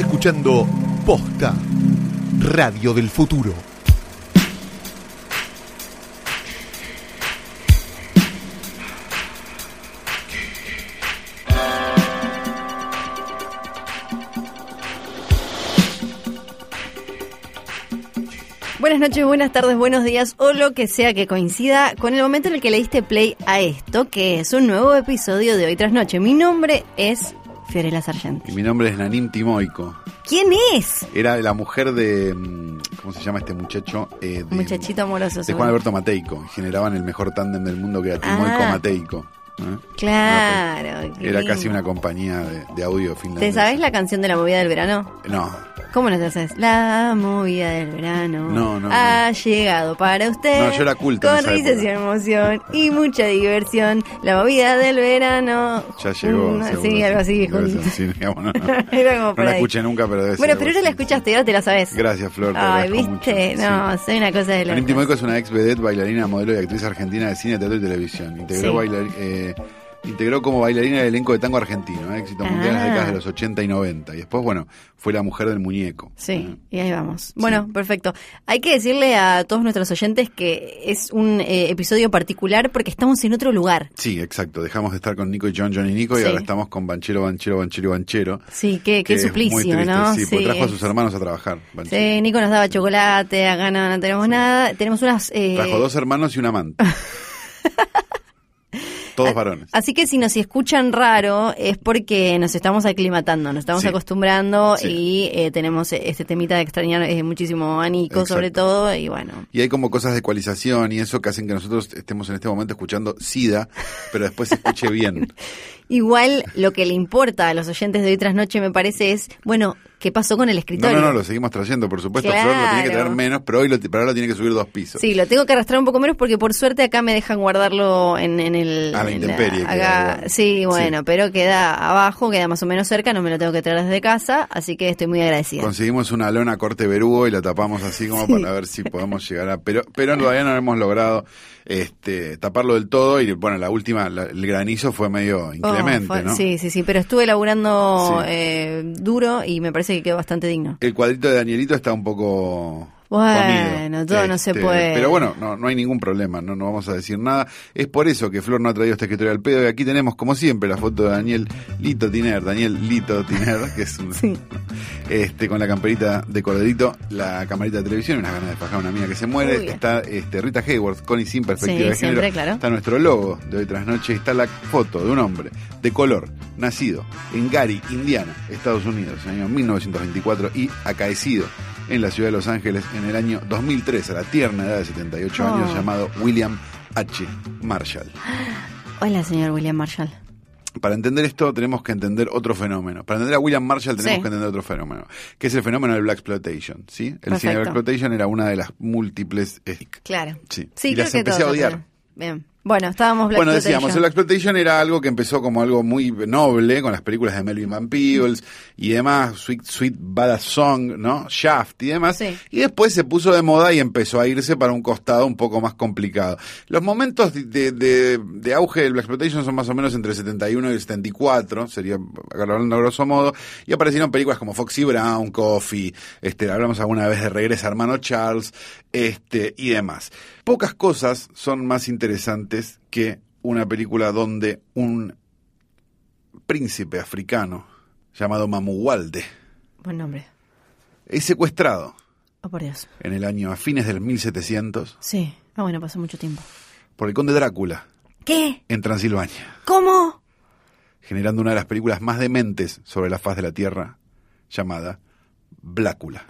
Escuchando Posta, Radio del Futuro. Buenas noches, buenas tardes, buenos días o lo que sea que coincida con el momento en el que le diste play a esto, que es un nuevo episodio de Hoy Tras Noche. Mi nombre es Fiorella Sargenti. Y mi nombre es Nanim Timoico. ¿Quién es? Era la mujer de. mm, ¿Cómo se llama este muchacho? Eh, de, Muchachito amoroso. De. Juan Alberto Mateico. Generaban el mejor tándem del mundo que era Timoico Ah. Mateico. ¿Eh? Claro. Era casi una compañía de, de audio ¿Te finlandesa. sabes la canción de la movida del verano? No. ¿Cómo no te sabes? La movida del verano No, no, ha llegado para usted. No, yo era culto Con risas y emoción y mucha diversión. La movida del verano. Ya llegó. Mm, seguro, sí, algo así. Sí, digamos, no, la escuché nunca, pero debe Bueno, ser pero ahora la escuchaste ahora te la sabes. Gracias, Flor. te Ay, viste, mucho. no, Sí. soy una cosa de la. Timoico es una ex vedette, bailarina, modelo y actriz argentina de cine, teatro y televisión. Integró, Sí. bailar- eh, integró como bailarina el elenco de tango argentino, eh, éxito mundial en las Ah. décadas de los 80 y 90. Y después, bueno, fue la mujer del muñeco. Sí, Eh, y ahí vamos. Bueno, perfecto. Hay que decirle a todos nuestros oyentes que es un eh, episodio particular porque estamos en otro lugar. Sí, exacto. Dejamos de estar con Nico y John, John y Nico, y Sí. ahora estamos con Banchero, Banchero, Banchero y Banchero. Sí, qué, qué suplicio, ¿no? Sí, porque trajo a sus hermanos a trabajar. Banchero. Sí, Nico nos daba chocolate, acá no, no tenemos nada. Tenemos unas... eh, Trajo dos hermanos y un amante. Todos varones. Así que si nos escuchan raro es porque nos estamos aclimatando, nos estamos Sí. acostumbrando Sí. y eh, tenemos este temita de extrañar eh, muchísimo a Nico Exacto. sobre todo y bueno. Y hay como cosas de ecualización y eso que hacen que nosotros estemos en este momento escuchando SIDA, pero después se escuche bien. Igual lo que le importa a los oyentes de hoy tras noche me parece es, bueno, ¿qué pasó con el No, escritorio? no, no, lo seguimos trayendo, por supuesto. Flor lo tiene que Claro. traer menos, pero hoy lo, pero ahora lo tiene que subir dos pisos. Sí, lo tengo que arrastrar un poco menos porque por suerte acá me dejan guardarlo en, en el... A la intemperie acá- queda. Sí, bueno, Sí. pero queda abajo, queda más o menos cerca, no me lo tengo que traer desde casa, así que estoy muy agradecida. Conseguimos una lona corte verúo y la tapamos así como para ver si podemos llegar a... Pero, pero todavía no hemos logrado este, taparlo del todo y bueno, la última, la- el granizo fue medio Oh, inclemente, fue- ¿no? Sí, sí, sí, pero estuve laburando Sí. eh, duro y me parece que quedó bastante digno. El cuadrito de Danielito está un poco... Bueno, comido. todo no se puede. Pero bueno, no, no hay ningún problema, no, no vamos a decir nada. Es por eso que Flor no ha traído este escritorio al pedo y aquí tenemos, como siempre, la foto de Daniel Lito Tiner, Daniel Lito Tiner, que es un, Sí. este, con la camperita de cordadito, la camarita de televisión, unas ganas de fajar a una mina que se muere. Uy. Está este, Rita Hayworth, Connie sin perspectiva Sí, de género. siempre, claro. Está nuestro logo de hoy tras noche. Está la foto de un hombre de color, nacido en Gary, Indiana, Estados Unidos, en el año 1924 y acaecido en la ciudad de Los Ángeles en el año 2003, a la tierna edad de 78 Oh. años, llamado William H. Marshall. Hola, señor William Marshall. Para entender esto tenemos que entender otro fenómeno. Para entender a William Marshall tenemos Sí. que entender otro fenómeno, que es el fenómeno del Black Exploitation. ¿sí? El cine Perfecto. de Black Exploitation era una de las múltiples... Claro. Sí. Sí, Y las que empecé a odiar. Bien. Bueno, estábamos Black bueno, decíamos, el Exploitation. Era algo que empezó como algo muy noble, con las películas de Melvin Van Peebles y demás, Sweet, Sweet Badass Song, ¿no? Shaft y demás. Sí. Y después se puso de moda y empezó a irse para un costado un poco más complicado. Los momentos de, de- de- de auge del Black Exploitation son más o menos entre el 71 y el 74, sería hablando a grosso modo, y aparecieron películas como Foxy Brown, Coffee, este, hablamos alguna vez de Regresa Hermano Charles, este, y demás. Pocas cosas son más interesantes que una película donde un príncipe africano llamado Mamuwalde Buen nombre. es secuestrado Oh, por Dios. en el año a fines del 1700 Sí. Ah, bueno, pasó mucho tiempo. por el conde Drácula ¿Qué? en Transilvania, ¿Cómo? generando una de las películas más dementes sobre la faz de la Tierra llamada Blácula.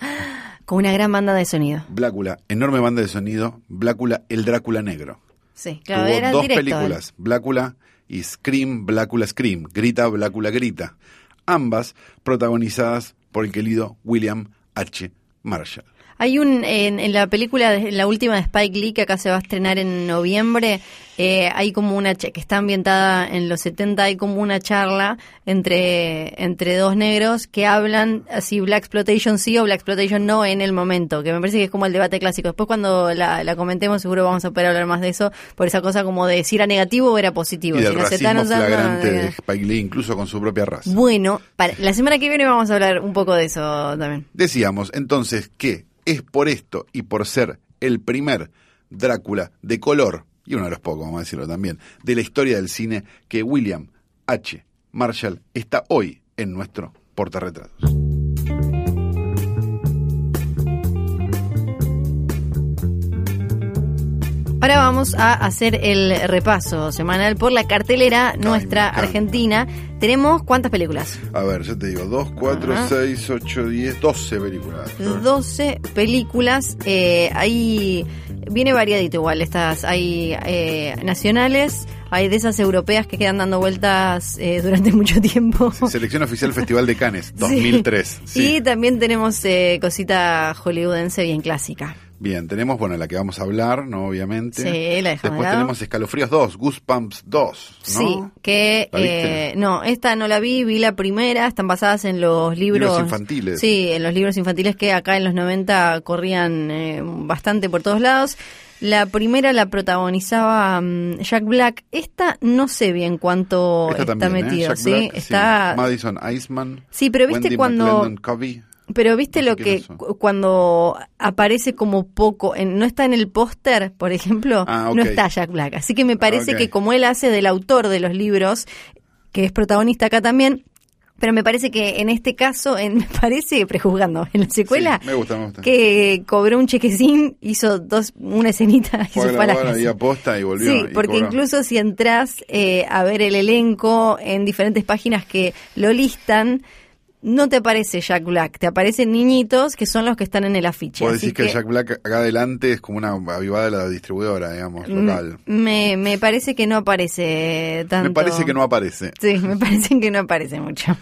Con una gran banda de sonido. Blácula, enorme banda de sonido, Blácula, el Drácula negro. Sí, claro, Tuvo era dos directo. películas, Blácula y Scream, Blácula Scream, Grita, Blácula Grita, ambas protagonizadas por el querido William H. Marshall. Hay un, en, en la película, de- en la última de Spike Lee, que acá se va a estrenar en noviembre, eh, hay como una que está ambientada en los 70, hay como una charla entre, entre dos negros que hablan así Black Exploitation sí o Black Exploitation no en el momento, que me parece que es como el debate clásico. Después cuando la, la comentemos seguro vamos a poder hablar más de eso, por esa cosa como de si era negativo o era positivo. Y del si racismo flagrante de Spike Lee, incluso con su propia raza. Bueno, para, la semana que viene vamos a hablar un poco de eso también. Decíamos entonces que es por esto y por ser el primer Drácula de color, y uno de los pocos, vamos a decirlo también, de la historia del cine, que William H. Marshall está hoy en nuestro portarretratos. Ahora vamos a hacer el repaso semanal por la cartelera nuestra argentina. Tenemos cuántas películas? A ver, yo te digo, 2, 4, Ajá. 6, 8, 10, 12 películas. 12 películas. Eh, ahí viene variadito igual. Estas hay eh, nacionales, hay de esas europeas que quedan dando vueltas eh, durante mucho tiempo. Selección Oficial Festival de Cannes, 2003. Sí. Y también tenemos eh, cosita hollywoodense bien clásica. Bien, tenemos, bueno, la que vamos a hablar, ¿no? Obviamente. Sí, la dejamos de Después tenemos Escalofríos 2, Goosebumps 2, ¿no? Sí, que ¿La viste? eh, no, esta no la vi, vi la primera, están basadas en los libros, Libros infantiles. Sí, en los libros infantiles que acá en los 90 corrían eh, bastante por todos lados. La primera la protagonizaba mm, Jack Black. Esta no sé bien cuánto Esta está ¿eh? metido, Jack ¿sí? Está Madison Iceman. Sí, pero viste Wendy cuando- Covey. Pero viste No sé lo que cuando aparece como poco, en- no está en el póster, por ejemplo, Ah, no está Jack Black. Así que me parece que como él hace del autor de los libros, que es protagonista acá también, pero me parece que en este caso, en, me parece, prejuzgando, en la secuela, Sí, me gusta, me gusta. que cobró un chequecín, hizo dos, una escenita y se fue a la y volvió. Sí, y porque cobró. incluso si entras eh, a ver el elenco en diferentes páginas que lo listan, no te aparece Jack Black, te aparecen niñitos que son los que están en el afiche. Vos decís que, Jack Black acá adelante es como una avivada de la distribuidora, digamos, mm, local. me, me parece que no aparece tanto. Me parece que no aparece. Sí, me parece que no aparece mucho.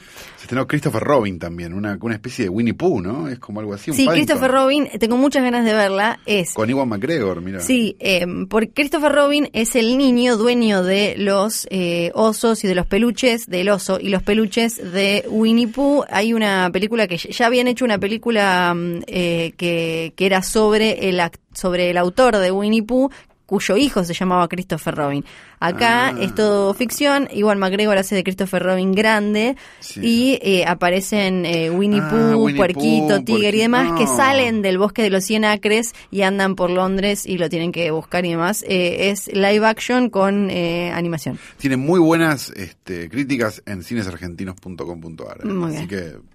Se estrenó Christopher Robin también, una, una especie de Winnie Pooh, ¿no? Es como algo así. un Sí, Paddington. Christopher Robin, tengo muchas ganas de verla, es... Con Iwan McGregor, mira. Sí, eh, porque Christopher Robin es el niño dueño de los eh, osos y de los peluches del oso y los peluches de Winnie Pooh. Hay una película que ya habían hecho una película mm, eh, que, que era sobre el sobre el autor de Winnie Pooh cuyo hijo se llamaba Christopher Robin. Acá Ah. es todo ficción, igual McGregor hace de Christopher Robin grande Sí. y eh, aparecen eh, Winnie Ah, Pooh, Winnie Puerquito, Pooh, Tiger y demás que salen del bosque de los 100 acres y andan por Londres y lo tienen que buscar y demás. Eh, es live action con eh, animación. Tiene muy buenas este, críticas en cinesargentinos.com.ar. Muy Así bien. que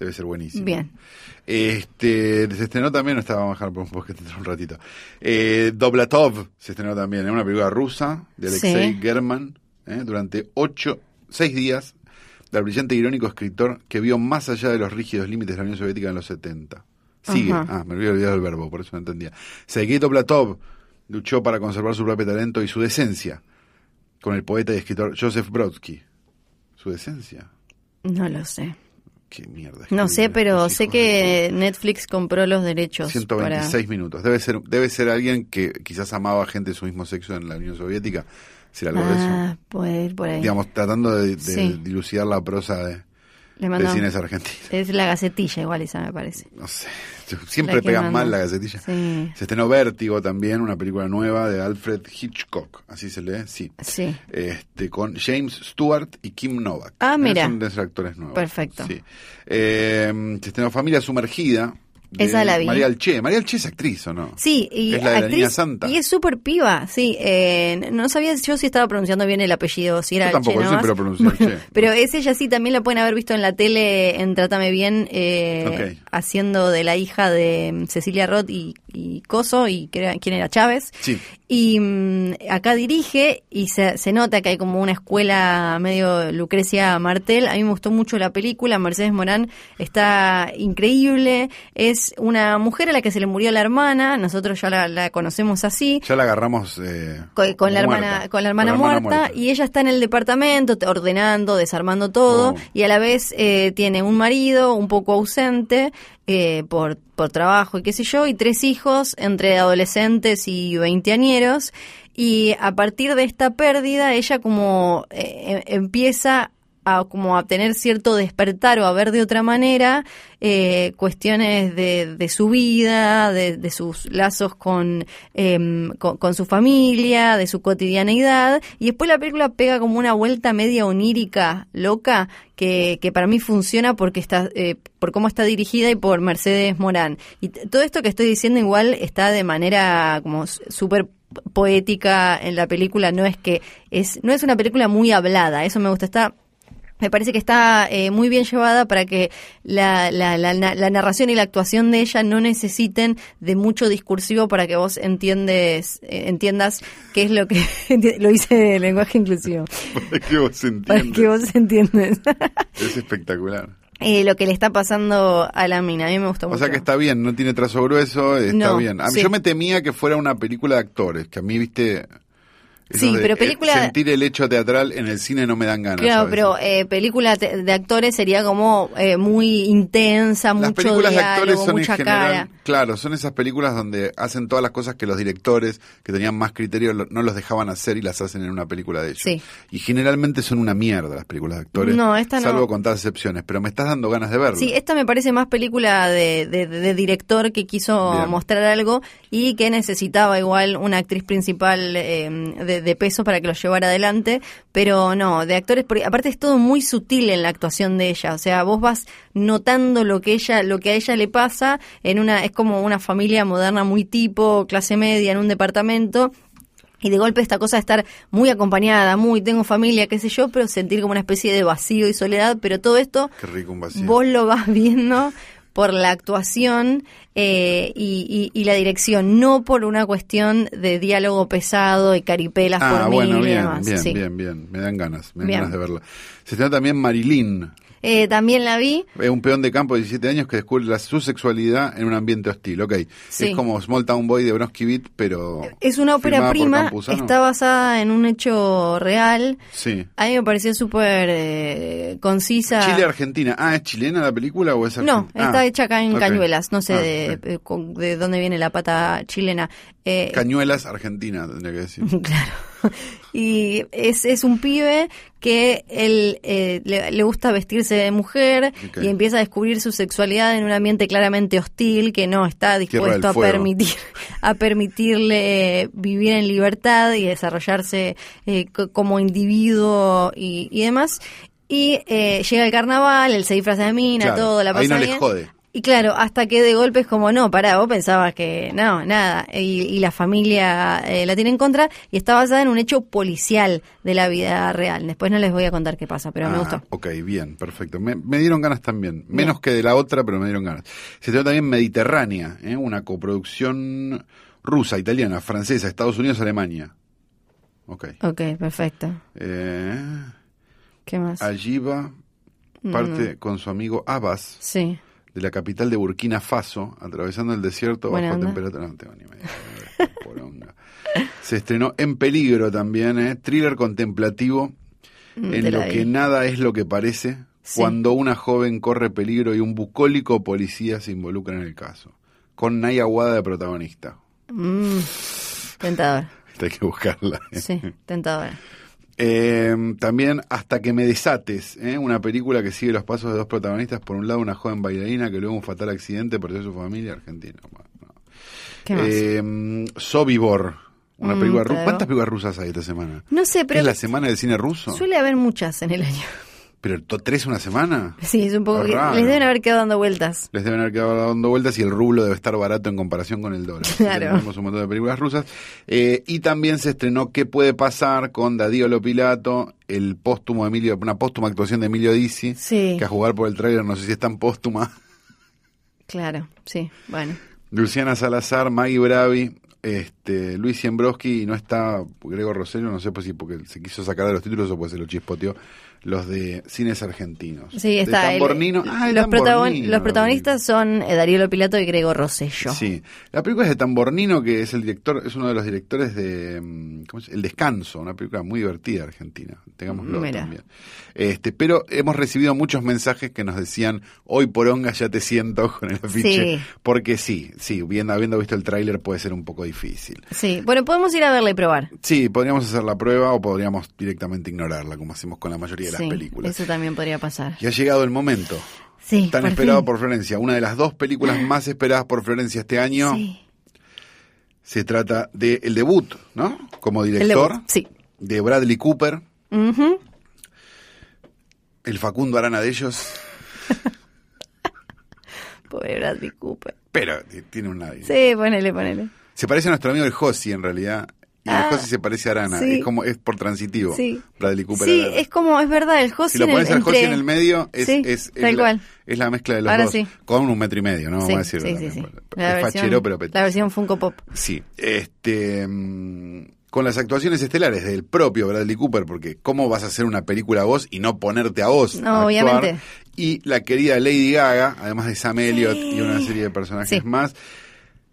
debe ser buenísimo. Bien. Este, se estrenó también, no estaba, dejar por un poquito un ratito. Eh, Doblatov se estrenó también, es una película rusa de Alexei Sí. German, eh, durante ocho, seis días, del brillante e irónico escritor que vio más allá de los rígidos límites de la Unión Soviética en los 70. Sigue, Ajá. ah, me había olvidado el verbo, por eso no entendía. Sergei Doblatov luchó para conservar su propio talento y su decencia con el poeta y escritor Joseph Brodsky. ¿Su decencia? No lo sé. Qué mierda. No sé, pero sé de que Netflix compró los derechos. 126 minutos. Debe ser, debe ser alguien que quizás amaba a gente de su mismo sexo en la Unión Soviética. Para... algo de Ah, eso. puede ir por ahí. Digamos, tratando de, de Sí. dilucidar la prosa de, Le de cines argentinos. Es la gacetilla igual esa me parece. No sé. Siempre pegan mal la gacetilla. Sí. Se estrenó Vértigo también, una película nueva de Alfred Hitchcock. Así se lee, sí. Sí. Este, con James Stewart y Kim Novak. Ah, mira. Son de actores nuevos. Perfecto. Sí. Eh, se estrenó Familia Sumergida. De Esa la vi. María Alche. María Alche es actriz, ¿o no? Sí, y Es la de la actriz, Niña Santa. y es súper piba, sí. eh, no sabía yo si estaba pronunciando bien el apellido, si era Yo tampoco, yo nomás. siempre lo pronuncié Bueno, Che. Pero es ella sí, también la pueden haber visto en la tele en Trátame Bien, eh, haciendo de la hija de mm, Cecilia Roth y, y Coso, y que era- quién era Chávez. Sí. Y mm, acá dirige y se, se nota que hay como una escuela medio Lucrecia Martel. A mí me gustó mucho la película. Mercedes Morán está increíble. Es una mujer a la que se le murió la hermana. Nosotros ya la, la conocemos así. Ya la agarramos eh, Con, con la hermana con la hermana muerta, y ella está en el departamento ordenando desarmando todo Oh. y a la vez eh, tiene un marido un poco ausente eh, por por trabajo y qué sé yo y tres hijos entre adolescentes y veinteañeros y a partir de esta pérdida ella como eh, empieza a como a tener cierto despertar o a ver de otra manera eh, cuestiones de, de, su vida, de, sus lazos con, eh, con, con, su familia, de su cotidianeidad, y después la película pega como una vuelta media onírica, loca, que, que para mí funciona porque está, eh, por cómo está dirigida y por Mercedes Morán. Y todo esto que estoy diciendo igual está de manera como súper poética en la película, no es que es, no es una película muy hablada, eso me gusta, está me parece que está eh, muy bien llevada para que la, la, la, la, narración y la actuación de ella no necesiten de mucho discursivo para que vos entiendes, eh, entiendas qué es lo que lo hice en lenguaje inclusivo. Para que vos entiendas. Para que vos entiendes. es espectacular. Eh, lo que le está pasando a la mina. A mí me gustó mucho. O sea que está bien, no tiene trazo grueso, está No, bien. A mí, sí. Yo me temía que fuera una película de actores, que a mí, viste... eso Sí, de, pero eh, película- sentir el hecho teatral en el cine no me dan ganas. Claro, pero eh, película de actores sería como eh, muy intensa, Las mucho películas de actores son en general, cara. claro, son esas películas donde hacen todas las cosas que los directores, que tenían más criterio, no los dejaban hacer y las hacen en una película de ellos. Sí. Y generalmente son una mierda las películas de actores, No, esta no. salvo contadas excepciones, pero me estás dando ganas de verlo. Sí, esta me parece más película de, de- de- de director que quiso Bien. mostrar algo y que necesitaba igual una actriz principal eh, de, de peso para que lo llevara adelante, pero no, de actores, porque aparte es todo muy sutil en la actuación de ella, o sea, vos vas notando lo que ella, lo que a ella le pasa en una, es como una familia moderna muy tipo, clase media en un departamento, y de golpe esta cosa de estar muy acompañada, muy tengo familia, qué sé yo, pero sentir como una especie de vacío y soledad, pero todo esto Qué rico un vacío. vos lo vas viendo por la actuación eh, y, y- y la dirección, no por una cuestión de diálogo pesado y caripelas Ah, por bueno, mil y bien, demás. bien, sí. bien, bien. Me dan ganas, me dan Bien. ganas de verla. Se estrena también Marilyn, Eh, también la vi. es un peón de campo de 17 años que descubre la- su sexualidad en un ambiente hostil, ok. Sí. Es como Small Town Boy de Bronski Beat, pero... Es una ópera prima, está basada en un hecho real. Sí. A mí me pareció súper eh, concisa. Chile-Argentina. Ah, ¿es chilena la película o es No, argentina? está Ah, hecha acá en. Cañuelas, no sé Ah, de, de dónde viene la pata chilena. Eh, Cañuelas, Argentina, tendría que decir. Claro. Y es, es un pibe que él eh, le, le gusta vestirse de mujer y empieza a descubrir su sexualidad en un ambiente claramente hostil que no está dispuesto a permitir a permitirle vivir en libertad y desarrollarse eh, co- como individuo y, y demás. Y eh, llega el carnaval, él se disfraza de mina, Claro, todo, la pasa ahí no bien. jode. Y claro, hasta que de golpe es como, no, pará, vos pensabas que no, nada, y, y la familia eh, la tiene en contra, y está basada en un hecho policial de la vida real. Después no les voy a contar qué pasa, pero me Ah, gustó. Ok, bien, perfecto. Me, me dieron ganas también. Menos que de la otra, pero me dieron ganas. Se trata también Mediterránea, ¿eh? una coproducción rusa, italiana, francesa, Estados Unidos, Alemania. Ok. Ok, perfecto. Eh, ¿Qué más? allí va, parte con su amigo Abbas, Sí. De la capital de Burkina Faso, atravesando el desierto Buena bajo onda. temperatura. No tengo ni. Poronga. Se estrenó En Peligro también, ¿eh? thriller contemplativo Mm, en lo vi. que nada es lo que parece Sí. cuando una joven corre peligro y un bucólico policía se involucra en el caso. Con Naya Wada de protagonista. Mm, tentador. Esta hay que buscarla. ¿eh? Sí, tentador. Eh, también Hasta que me desates, ¿eh? una película que sigue los pasos de dos protagonistas. Por un lado, una joven bailarina que luego un fatal accidente perdió su familia argentina. No. ¿Qué más? Eh, Sobibor, una Mm, película rusa. claro. ¿Cuántas películas rusas hay esta semana? no sé, ¿Qué pero ¿Es la semana del cine ruso? suele haber muchas en el año. ¿Pero tres una semana? Sí, es un poco... Raro. Les deben haber quedado dando vueltas. Les deben haber quedado dando vueltas y el rublo debe estar barato en comparación con el dólar. Que Claro. Tenemos un montón de películas rusas. Eh, y también se estrenó ¿Qué puede pasar? con Dadío Lopilato, el póstumo de Emilio, una póstuma actuación de Emilio Dizzi, Sí, que a jugar por el tráiler no sé si es tan póstuma. claro, sí, bueno. Luciana Salazar, Maggie Bravi, este, Luis Siembroski y no está Gregor Rosello, no sé pues si porque se quiso sacar de los títulos o pues se lo chispoteó. los de cines argentinos. Sí, De está. el-. Ah, los, protagon- Tambornino. los protagonistas son eh, Darío Pilato y Grego Rosello. Sí, la película es de Tambornino, que es el director, es uno de los directores de mm, ¿cómo El Descanso, una película muy divertida argentina, tengámoslo Mira. también. Este, pero hemos recibido muchos mensajes que nos decían, hoy poronga ya te siento con el afiche, Sí. porque sí, sí, viendo, habiendo visto el tráiler puede ser un poco difícil. Sí, bueno, podemos ir a verla y probar. Sí, podríamos hacer la prueba o podríamos directamente ignorarla, como hacemos con la mayoría de las Sí, películas. eso también podría pasar. Y ha llegado el momento, Sí, tan por esperado fin. por Florencia, una de las dos películas más esperadas por Florencia este año. Sí. Se trata de el debut, ¿no? Como director debut, Sí. de Bradley Cooper, el Facundo Arana de ellos, Pobre Bradley Cooper. pero t- tiene una... Sí, ponele, ponele. Se parece a nuestro amigo el Josi en realidad. Y Ah, el Josi se parece a Arana, sí. es como es por transitivo. Sí. Bradley Cooper Sí, Arana. es como, es verdad, el Josi si lo pones al Josi en el medio, es, Sí, es, es tal la, cual. es la mezcla de los Ahora dos. sí. Con un metro y medio, ¿no? Vamos a decirlo sí, también. sí, sí. Es versión, fachero, pero petit. la versión Funko Pop. Sí, este mm, con las actuaciones estelares del propio Bradley Cooper, porque cómo vas a hacer una película vos y no ponerte a vos. No, a obviamente. Y la querida Lady Gaga, además de Sam Elliott y una serie de personajes más,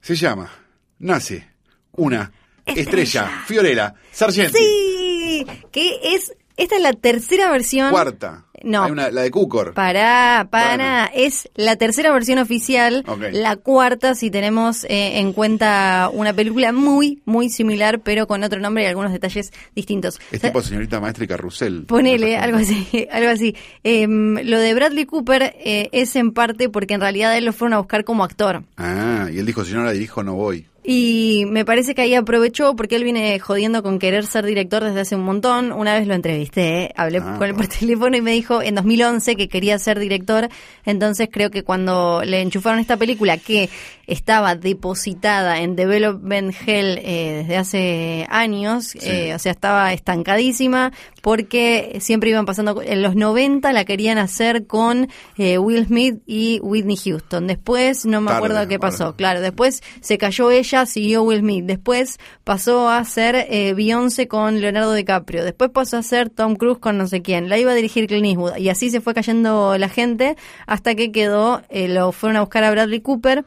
se llama Nace una estrella, Estrella. Fiorella Sargenti. Sí, que es, esta es la tercera versión. Cuarta. No. Hay una, la de Cukor. Para, para, Bueno. es la tercera versión oficial, la cuarta si tenemos eh, en cuenta una película muy, muy similar, pero con otro nombre y algunos detalles distintos. Es O sea, tipo señorita maestra y carrusel. Ponele, algo así, algo así. Em, lo de Bradley Cooper eh, es en parte porque en realidad él lo fueron a buscar como actor. Ah, y él dijo, si no la dirijo no voy. Y me parece que ahí aprovechó porque él viene jodiendo con querer ser director desde hace un montón. Una vez lo entrevisté, ¿eh? hablé Ah, con él por teléfono y me dijo en 2011 que quería ser director. Entonces creo que cuando le enchufaron esta película que estaba depositada en Development Hell eh, desde hace años, eh, o sea, estaba estancadísima porque siempre iban pasando, en los 90 la querían hacer con eh, Will Smith y Whitney Houston. Después no me Tarde, acuerdo qué pasó. Claro, después se cayó ella, siguió Will Smith. Después pasó a ser eh, Beyoncé con Leonardo DiCaprio. Después pasó a ser Tom Cruise con no sé quién. La iba a dirigir Clint Eastwood. Y así se fue cayendo la gente hasta que quedó, eh, lo fueron a buscar a Bradley Cooper.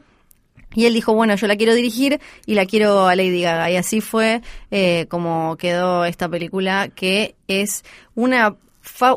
Y él dijo, bueno, yo la quiero dirigir y la quiero a Lady Gaga. Y así fue eh, como quedó esta película, que es una,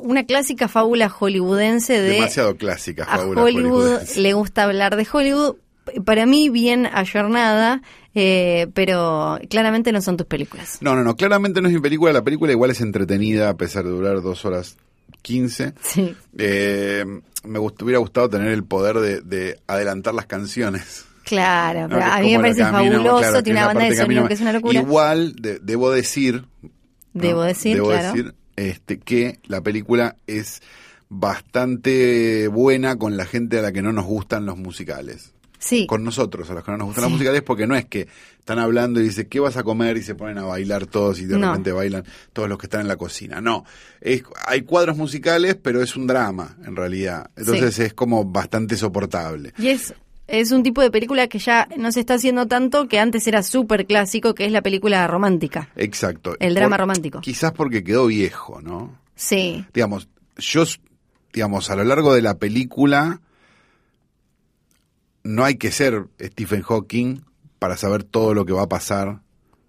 una clásica fábula hollywoodense de Demasiado clásica, a fábula Hollywood hollywoodense. le gusta hablar de Hollywood. Para mí, bien ayornada, eh, pero claramente no son tus películas. No, no, no, claramente no es mi película. La película igual es entretenida a pesar de durar dos horas quince. Sí. Eh, me gust- hubiera gustado tener el poder de, de adelantar las canciones. Claro, ¿no? a mí me parece camino, fabuloso, claro, tiene una banda de sonido camino. que es una locura. Igual, de- debo decir. ¿no? Debo decir, Debo claro. decir este, que la película es bastante buena con la gente a la que no nos gustan los musicales. Sí, Con nosotros, a los que no nos gustan Sí. los musicales, porque no es que están hablando y dicen, ¿qué vas a comer? Y se ponen a bailar todos y de No. repente bailan todos los que están en la cocina. No, es, hay cuadros musicales, pero es un drama, en realidad. Entonces es como bastante soportable. y es, es un tipo de película que ya no se está haciendo tanto, que antes era súper clásico, que es la película romántica. Exacto. El drama romántico. Quizás porque quedó viejo, ¿no? Sí, Digamos, yo, digamos, a lo largo de la película, no hay que ser Stephen Hawking para saber todo lo que va a pasar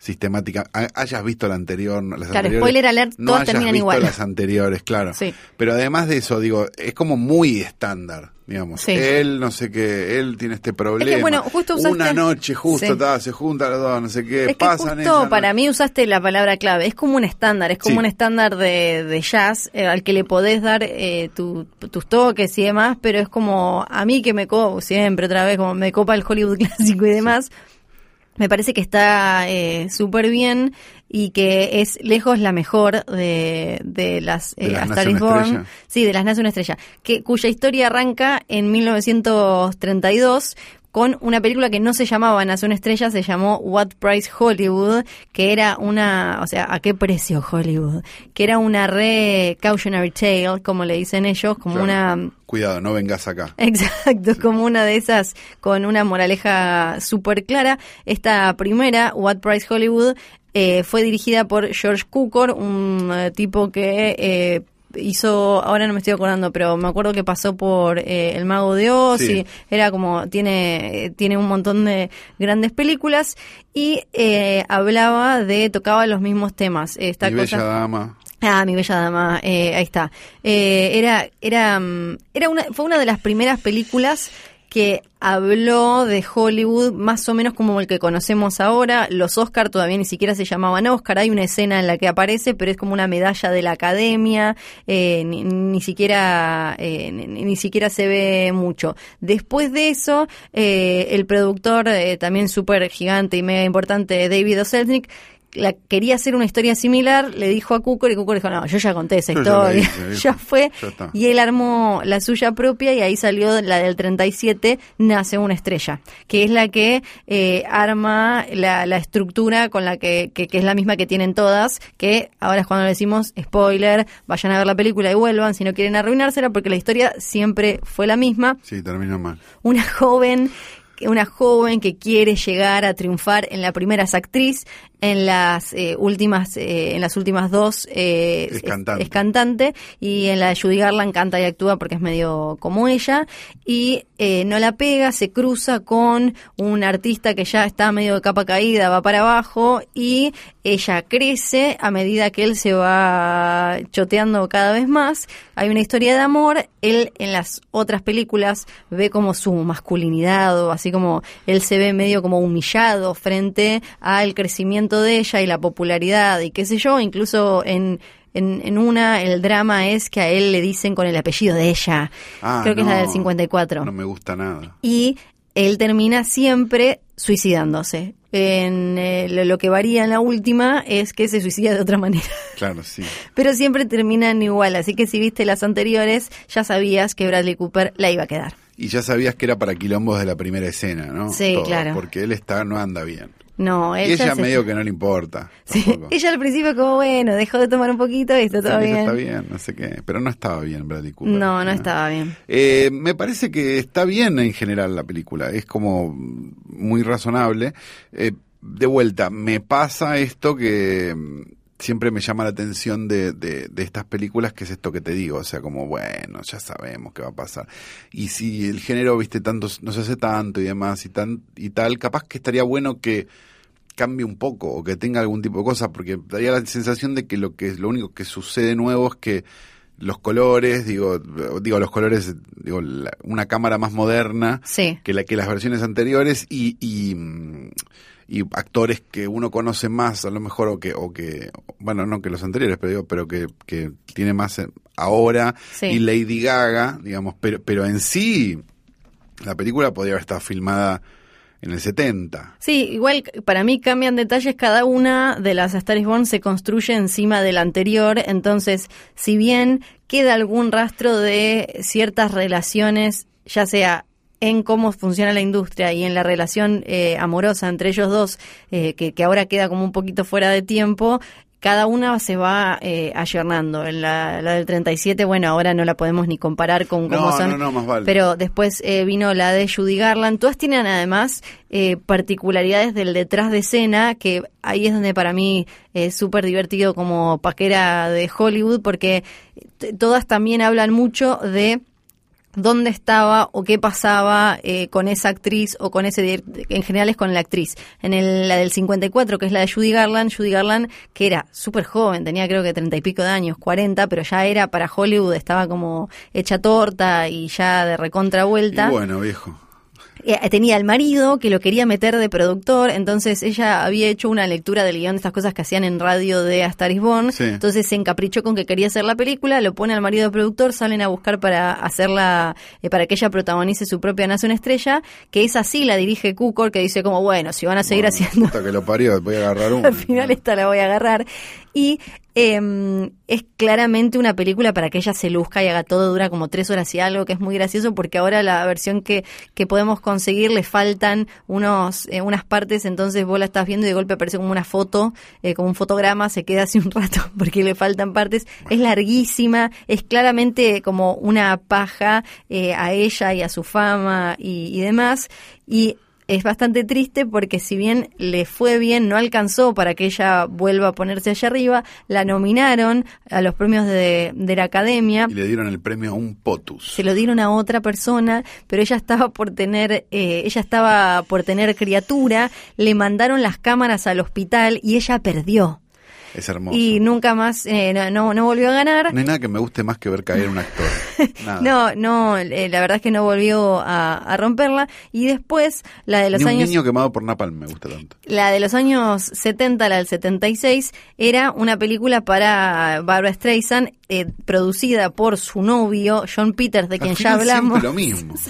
sistemática. Ha- Hayas visto la anterior, las Claro, anteriores, spoiler alert, no todas hayas terminan visto igual. las anteriores, claro. Sí. Pero además de eso, digo, es como muy estándar, digamos. Sí. Él, no sé qué, él tiene este problema. bueno, justo usaste- Una noche justo, Sí. ta, se juntan los dos, no sé qué, Es que pasan justo para mí usaste la palabra clave. Es como un estándar, es como un estándar de, de jazz eh, al que le podés dar eh, tu- tus toques y demás, pero es como a mí que me copa, siempre otra vez, como me copa el Hollywood clásico y demás. Me parece que está eh, súper bien y que es lejos la mejor de, de las, ¿De eh, las A Nace Star is una Born. Sí, de las Nace una estrella, que, cuya historia arranca en 1932 con una película que no se llamaba Nace una estrella, se llamó What Price Hollywood, que era una, o sea, ¿a qué precio Hollywood? Que era una re cautionary tale, como le dicen ellos, como Claro. una Cuidado, no vengas acá. Exacto, como una de esas con una moraleja súper clara. Esta primera, What Price Hollywood, eh, fue dirigida por George Cukor, un eh, tipo que eh, hizo, ahora no me estoy acordando, pero me acuerdo que pasó por eh, El Mago de Oz Sí. y era como, tiene, tiene un montón de grandes películas y eh, hablaba de, tocaba los mismos temas. Esta Mi cosa, bella dama. Ah, mi bella dama, eh, ahí está. Eh, era, era, mm, era una, fue una de las primeras películas que habló de Hollywood más o menos como el que conocemos ahora. Los Oscar todavía ni siquiera se llamaban Oscar. Hay una escena en la que aparece, pero es como una medalla de la academia. eh, ni, ni siquiera eh, ni, siquiera se ve mucho. Después de eso, eh, el productor eh, también súper gigante y mega importante, David O. La, quería hacer una historia similar, le dijo a Cukor y Cukor dijo, no, yo ya conté esa Yo ya la historia, hice, ya fue, Ya y él armó la suya propia y ahí salió la del 37, Nace una estrella, que es la que eh, arma la, la estructura con la que, que, que es la misma que tienen todas, que ahora es cuando le decimos, spoiler, vayan a ver la película y vuelvan si no quieren arruinársela, porque la historia siempre fue la misma. Sí, terminó mal. una joven una joven que quiere llegar a triunfar en la primera es actriz en las eh, últimas eh, en las últimas dos eh, Es cantante. es cantante y en la de Judy Garland canta y actúa porque es medio como ella y eh, no la pega se cruza con un artista que ya está medio de capa caída va para abajo y ella crece a medida que él se va choteando cada vez más hay una historia de amor él en las otras películas ve como su masculinidad o así como él se ve medio como humillado frente al crecimiento de ella y la popularidad y qué sé yo, incluso en, en, en una el drama es que a él le dicen con el apellido de ella, Ah, creo que es la del 54 No me gusta nada. y él termina siempre suicidándose. En, eh, lo, lo que varía en la última es que se suicida de otra manera. Claro, sí. Pero siempre terminan igual, así que si viste las anteriores, ya sabías que Bradley Cooper la iba a quedar. Y ya sabías que era para quilombos de la primera escena, ¿no? Sí, claro. Porque él está, no anda bien. No, Y ella, ella se- medio que no le importa. Sí, ella al principio como bueno, dejó de tomar un poquito y está todo bien. Está bien, no sé qué. Pero no estaba bien Bradley Cooper. No, no estaba bien. Eh, me parece que está bien en general la película, es como muy razonable. Eh, de vuelta, me pasa esto que siempre me llama la atención de, de, de estas películas, que es esto que te digo, o sea, como bueno, ya sabemos qué va a pasar. Y si el género, viste, tanto, no se hace tanto y demás y, tan, y tal, capaz que estaría bueno que cambie un poco o que tenga algún tipo de cosa, porque daría la sensación de que lo que lo único que sucede nuevo es que los colores, digo, digo los colores, digo, la- una cámara más moderna Sí. que la que las versiones anteriores y, y, y actores que uno conoce más a lo mejor o que o que bueno no que los anteriores pero digo pero que, que tiene más eh, ahora Sí. y Lady Gaga digamos pero pero en sí la película podría haber estado filmada en el 70 Sí, igual para mí cambian detalles, cada una de las Star is Born se construye encima de la anterior, entonces si bien queda algún rastro de ciertas relaciones, ya sea en cómo funciona la industria y en la relación eh, amorosa entre ellos dos, eh, que, que ahora queda como un poquito fuera de tiempo, cada una se va eh, ayornando. En la, la del 37, bueno, ahora no la podemos ni comparar con cómo No, son. no, no, más vale. Pero después eh, vino la de Judy Garland. Todas tienen además eh, particularidades del detrás de escena, que ahí es donde para mí es súper divertido como paquera de Hollywood, porque todas también hablan mucho de dónde estaba o qué pasaba eh, con esa actriz o con ese en general es con la actriz. En el, la del 54, que es la de Judy Garland, Judy Garland, que era súper joven, tenía creo que treinta y pico de años, 40, pero ya era para Hollywood, estaba como hecha torta y ya de recontra vuelta. bueno viejo tenía el marido que lo quería meter de productor, entonces ella había hecho una lectura del guion de estas cosas que hacían en radio de A Star is Born, Sí. entonces se encaprichó con que quería hacer la película, lo pone al marido de productor, salen a buscar para hacerla, eh, para que ella protagonice su propia Nace una estrella, que es así, la dirige Cukor, que dice como, bueno, si van a seguir Bueno, haciendo puta que lo parió voy a agarrar uno al final esta la voy a agarrar. Y eh, es claramente una película para que ella se luzca y haga todo, dura como tres horas y algo, que es muy gracioso porque ahora la versión que, que podemos conseguir le faltan unos eh, unas partes, entonces vos la estás viendo y de golpe aparece como una foto, eh, como un fotograma, se queda así un rato porque le faltan partes. Es larguísima, es claramente como una paja eh, a ella y a su fama y, y demás. Y es bastante triste porque si bien le fue bien, no alcanzó para que ella vuelva a ponerse allá arriba, la nominaron a los premios de, de la academia. Y le dieron el premio a un POTUS. Se lo dieron a otra persona, pero ella estaba por tener, eh, ella estaba por tener criatura, le mandaron las cámaras al hospital y ella perdió. Es hermoso. Y nunca más, eh, no, no, volvió a ganar. No hay nada que me guste más que ver caer un actor. Nada. No, no, eh, la verdad es que no volvió a, a romperla. Y después, la de los Ni un años... niño quemado por Napalm me gusta tanto. La de los años 70, la del 76, era una película para Barbara Streisand, eh, producida por su novio, John Peters, de Al quien ya hablamos. siempre lo mismo.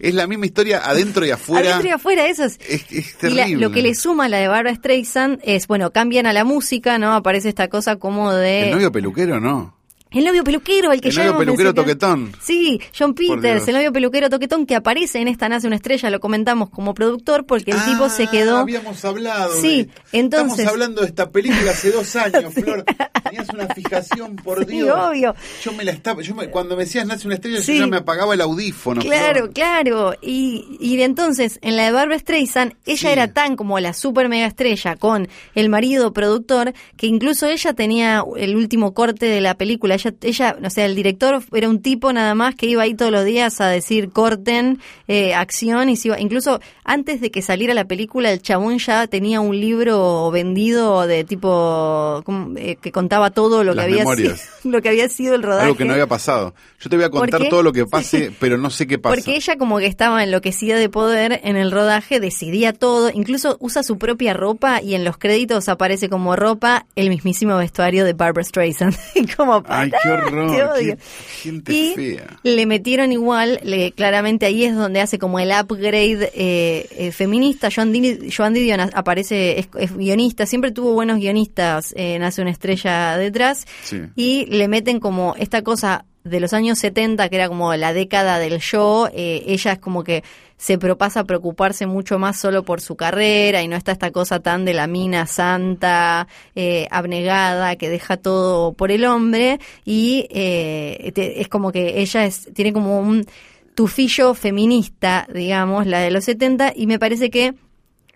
Es la misma historia adentro y afuera. Adentro y afuera, eso es. Es, es Y la- terrible. lo que le suma a la de Barbara Streisand es, bueno, cambian a la música, ¿no? Aparece esta cosa como de... ¿El novio peluquero no? El novio peluquero, el que El novio peluquero toquetón. Sí, John Peters, el novio peluquero toquetón que aparece en esta Nace una estrella, lo comentamos como productor porque el tipo se Ah, quedó... Habíamos hablado. Sí, de- entonces- Estamos hablando de esta película hace dos años, Flor. Tenías una fijación, por Sí, Dios. obvio. Yo me la estaba. Yo me- cuando me decías Nace una estrella, Sí. yo ya me apagaba el audífono. Claro, Flor. claro. Y, y de entonces, en la de Barbara Streisand, ella era tan como la super mega estrella con el marido productor, que incluso ella tenía el último corte de la película. Ella, ella o sea, el director era un tipo nada más que iba ahí todos los días a decir corten, eh, acción, y se iba. Incluso antes de que saliera la película, el chabón ya tenía un libro vendido de tipo eh, que contaba todo lo que había memorias. sido, lo que había sido el rodaje. Algo que no había pasado. Yo te voy a ¿Por contar todo lo que pase, pero no sé qué pasa. Porque ella como que estaba enloquecida de poder en el rodaje, decidía todo, incluso usa su propia ropa y en los créditos aparece como ropa el mismísimo vestuario de Barbara Streisand. Como, Ay, qué "Pará, horror. te odio". qué gente Y fea. le metieron igual, le, claramente ahí es donde hace como el upgrade eh, eh, feminista. Joan, Di- Joan Didion aparece, es, es guionista, siempre tuvo buenos guionistas, eh, nace una estrella detrás. Sí. Y le meten como esta cosa de los años 70, que era como la década del show, eh, ella es como que se propasa a preocuparse mucho más solo por su carrera y no está esta cosa tan de la mina santa, eh, abnegada, que deja todo por el hombre y eh, es como que ella es, tiene como un tufillo feminista, digamos, la de los 70 y me parece que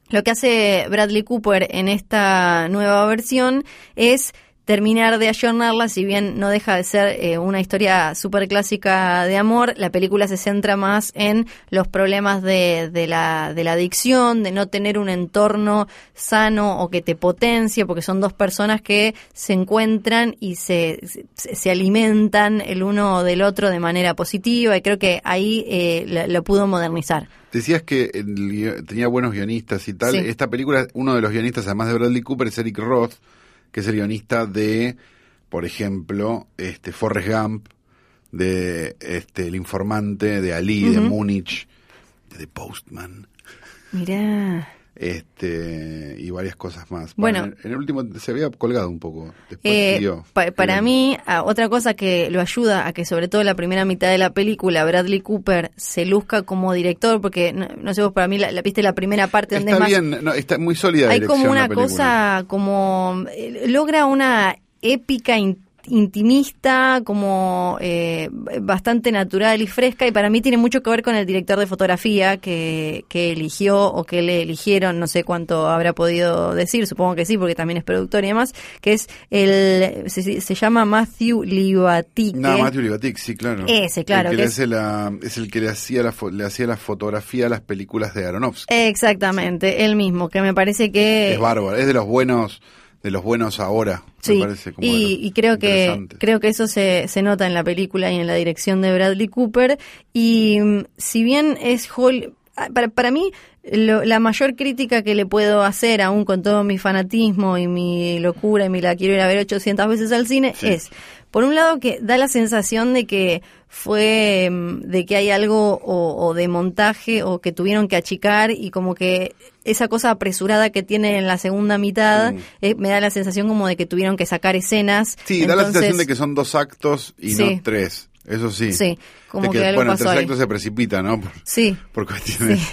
lo que hace Bradley Cooper en esta nueva versión es terminar de ayornarla, si bien no deja de ser eh, una historia súper clásica de amor, la película se centra más en los problemas de, de, la, de la adicción, de no tener un entorno sano o que te potencie, porque son dos personas que se encuentran y se, se, se alimentan el uno del otro de manera positiva, y creo que ahí eh, lo, lo pudo modernizar. Decías que el tenía buenos guionistas y tal. Sí. Esta película, uno de los guionistas, además de Bradley Cooper, es Eric Roth, que es el guionista de, por ejemplo, este Forrest Gump, de este El Informante, de Ali, de. Múnich, de The Postman, Mirá. Este y varias cosas más. Bueno. en, en el último se había colgado un poco. Después Eh, siguió. pa- para mí, ah, otra cosa que lo ayuda a que sobre todo la primera mitad de la película Bradley Cooper se luzca como director, porque no, no sé vos, para mí la, la- viste la primera parte donde Está es más bien, no, está muy sólida hay como una cosa como eh, logra una épica intimista como eh, bastante natural y fresca y para mí tiene mucho que ver con el director de fotografía que, que eligió o que le eligieron no sé cuánto habrá podido decir supongo que sí porque también es productor y demás que es el se, se llama Matthew Libatique No, Matthew Libatic, sí, claro. Ese, claro, El que es- hace la- es el que le hacía la, le hacía la fotografía a las películas de Aronofsky. exactamente él mismo que me parece que es bárbaro, es de los buenos, de los buenos ahora, Sí, me parece. Como y, creo que creo que eso se, se nota en la película y en la dirección de Bradley Cooper. Y mm, si bien es Hol ah, para, para mí lo- la mayor crítica que le puedo hacer, aún con todo mi fanatismo y mi locura y mi la quiero ir a ver 800 veces al cine, Sí. es, por un lado, que da la sensación de que fue, mm, de que hay algo o, o de montaje o que tuvieron que achicar y como que esa cosa apresurada que tiene en la segunda mitad, Mm. eh, me da la sensación como de que tuvieron que sacar escenas. Sí, da la sensación de que son dos actos y Sí. no tres. Eso sí. Sí, como De que algo bueno, pasó el tercer ahí. acto se precipita, ¿no? Por, Sí, por cuestiones. Sí.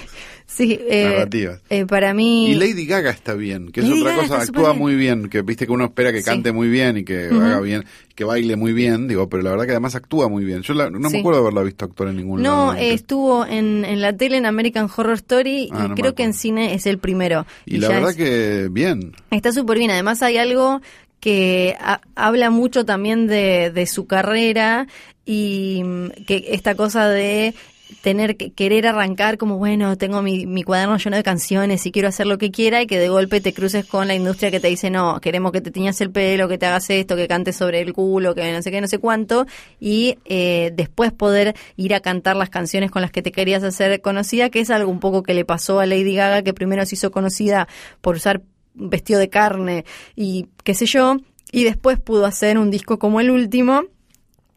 Sí, eh, narrativas. eh, para mí... Y Lady Gaga está bien, que es Lady otra Gaga cosa, actúa muy bien, que viste que uno espera que Sí. cante muy bien y que haga bien, que baile muy bien, digo, pero la verdad que además actúa muy bien. Yo la- no Sí. me acuerdo de haberla visto actuar en ningún. No, eh, estuvo en, en la tele en American Horror Story Ah, y no creo que en cine es el primero. y la verdad es- que bien. Está súper bien. Además hay algo que ha- habla mucho también de, de su carrera y mm, que esta cosa de tener que querer arrancar como bueno tengo mi, cuaderno lleno de canciones y quiero hacer lo que quiera y que de golpe te cruces con la industria que te dice no queremos que te tiñas el pelo que te hagas esto que cantes sobre el culo que no sé qué no sé cuánto y eh, después poder ir a cantar las canciones con las que te querías hacer conocida que es algo un poco que le pasó a Lady Gaga que primero se hizo conocida por usar vestido de carne y qué sé yo, y después pudo hacer un disco como el último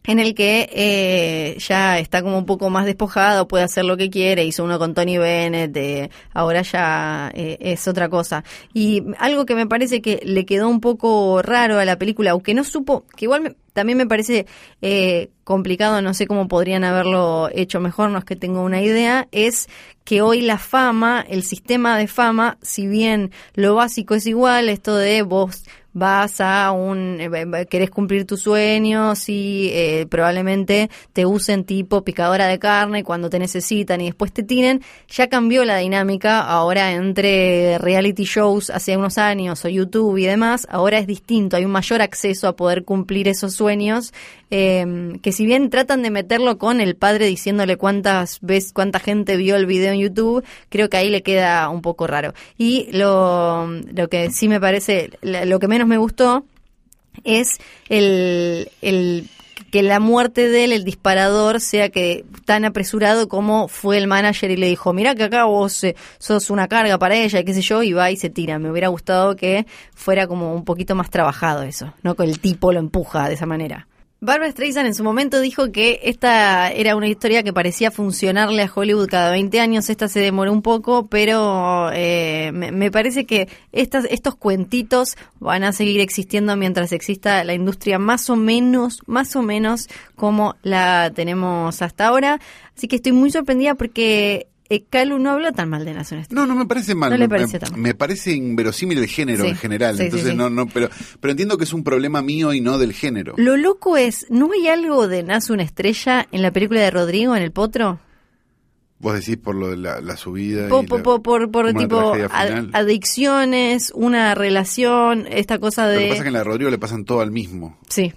en el que eh, ya está como un poco más despojado, puede hacer lo que quiere, hizo uno con Tony Bennett, eh, ahora ya eh, es otra cosa. Y algo que me parece que le quedó un poco raro a la película, aunque no supo, que igual me- también me parece eh, complicado, no sé cómo podrían haberlo hecho mejor, no es que tengo una idea, es que hoy la fama, el sistema de fama, si bien lo básico es igual, esto de vos vas a un eh, querés cumplir tus sueños y eh, probablemente te usen tipo picadora de carne cuando te necesitan y después te tiren ya cambió la dinámica ahora entre reality shows hace unos años o YouTube y demás ahora es distinto hay un mayor acceso a poder cumplir esos sueños eh, que si bien tratan de meterlo con el padre diciéndole cuántas ves cuánta gente vio el video en YouTube creo que ahí le queda un poco raro. Y lo, lo que sí me parece lo que menos me gustó es el, el que la muerte de él, el disparador, sea que tan apresurado como fue el manager y le dijo, mira que acá vos eh, sos una carga para ella, qué sé yo, y va y se tira. Me hubiera gustado que fuera como un poquito más trabajado eso, no que el tipo lo empuja de esa manera. Barbara Streisand en su momento dijo que esta era una historia que parecía funcionarle a Hollywood cada 20 años. Esta se demoró un poco, pero eh, me, me parece que estas, estos cuentitos van a seguir existiendo mientras exista la industria más o menos, más o menos como la tenemos hasta ahora. Así que estoy muy sorprendida porque eh, Calu no habló tan mal de Nación No, no me parece mal. No le me, pareció me- tan mal. me parece inverosímil el género Sí, en general. sí, Entonces sí. no, no, pero, pero entiendo que es un problema mío y no del género. Lo loco es, ¿no hay algo de Nace una estrella en la película de Rodrigo en El Potro? Vos decís por lo de la, la subida. por, y por, la- por, por, tipo ad- adicciones, una relación, esta cosa Lo de... que pasa es que en la de Rodrigo le pasan todo al mismo. Sí.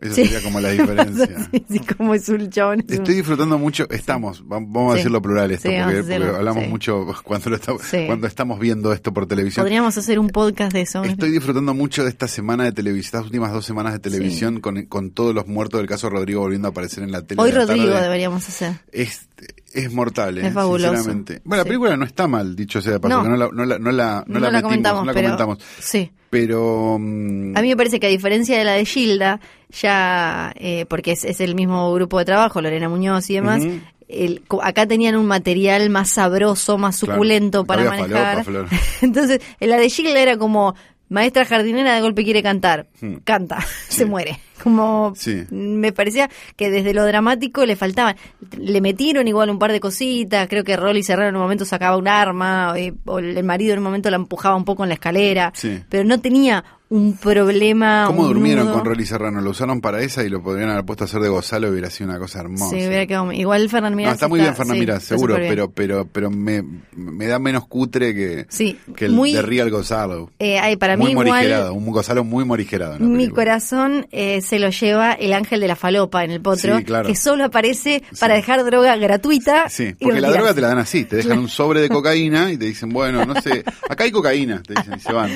Esa Sí. sería como la diferencia. sí, sí, como es un chabón. es un- Estoy disfrutando mucho, estamos, va- vamos a decirlo plural esto, porque, decirlo, porque hablamos mucho cuando, lo cuando estamos viendo esto por televisión. Podríamos hacer un podcast de eso. Estoy disfrutando mucho de esta semana de televisión, estas últimas dos semanas de televisión con, con todos los muertos del caso Rodrigo volviendo a aparecer en la tele. Hoy de la Rodrigo tarde. deberíamos hacer. Es, es mortal, ¿eh? Es fabuloso. sinceramente. Bueno, la Sí. película no está mal, dicho sea de paso, No. que no la, no la, no la, no No, la la metimos, comentamos, no la pero... comentamos. Sí. Pero... mm, A mí me parece que a diferencia de la de Gilda, ya, eh, porque es, es el mismo grupo de trabajo, Lorena Muñoz y demás, Ujú. el- co- acá tenían un material más sabroso, más Claro, suculento para había manejar. falopa. Entonces, en la de Gilda era como, maestra jardinera de golpe quiere cantar, Hmm. canta, se muere. Como Sí. me parecía que desde lo dramático le faltaban. Le metieron igual un par de cositas, creo que Rolly Serrano en un momento sacaba un arma, eh, o el marido en un momento la empujaba un poco en la escalera, Sí. pero no tenía un problema. ¿Cómo un durmieron nudo. con Rolly Serrano? Lo usaron para esa y lo podrían haber puesto a hacer de Gonzalo y hubiera sido una cosa hermosa. Sí, hubiera quedado- Igual Fernán Mirás no, está muy bien Fernán sí, Mirás, seguro, pero pero pero me, me da menos cutre que, Sí, que el muy- de Real Gonzalo. Eh, ay, para muy mí igual, morigerado, un Gonzalo muy morigerado. mi corazón eh, se lo lleva el ángel de la falopa en el potro, Sí, claro. que solo aparece para dejar droga gratuita. Sí, porque la droga te la dan así, te dejan un sobre de cocaína y te dicen, bueno, no sé, acá hay cocaína, te dicen y se van.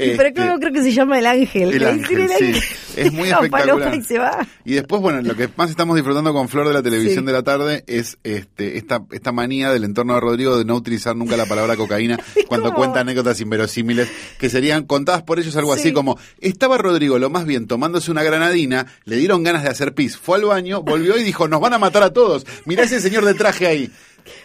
Pero Este, creo, creo que se llama el ángel. El Le ángel, dicen sí. Es muy espectacular. y se va. Y después, bueno, lo que más estamos disfrutando con Flor de la televisión Sí. de la tarde es este esta esta manía del entorno de Rodrigo de no utilizar nunca la palabra cocaína cuando ¿Cómo? cuenta anécdotas inverosímiles que serían contadas por ellos algo Sí. así como estaba Rodrigo lo más bien tomándose una granadina, le dieron ganas de hacer pis, fue al baño, volvió y dijo, "Nos van a matar a todos. Mirá ese señor de traje ahí."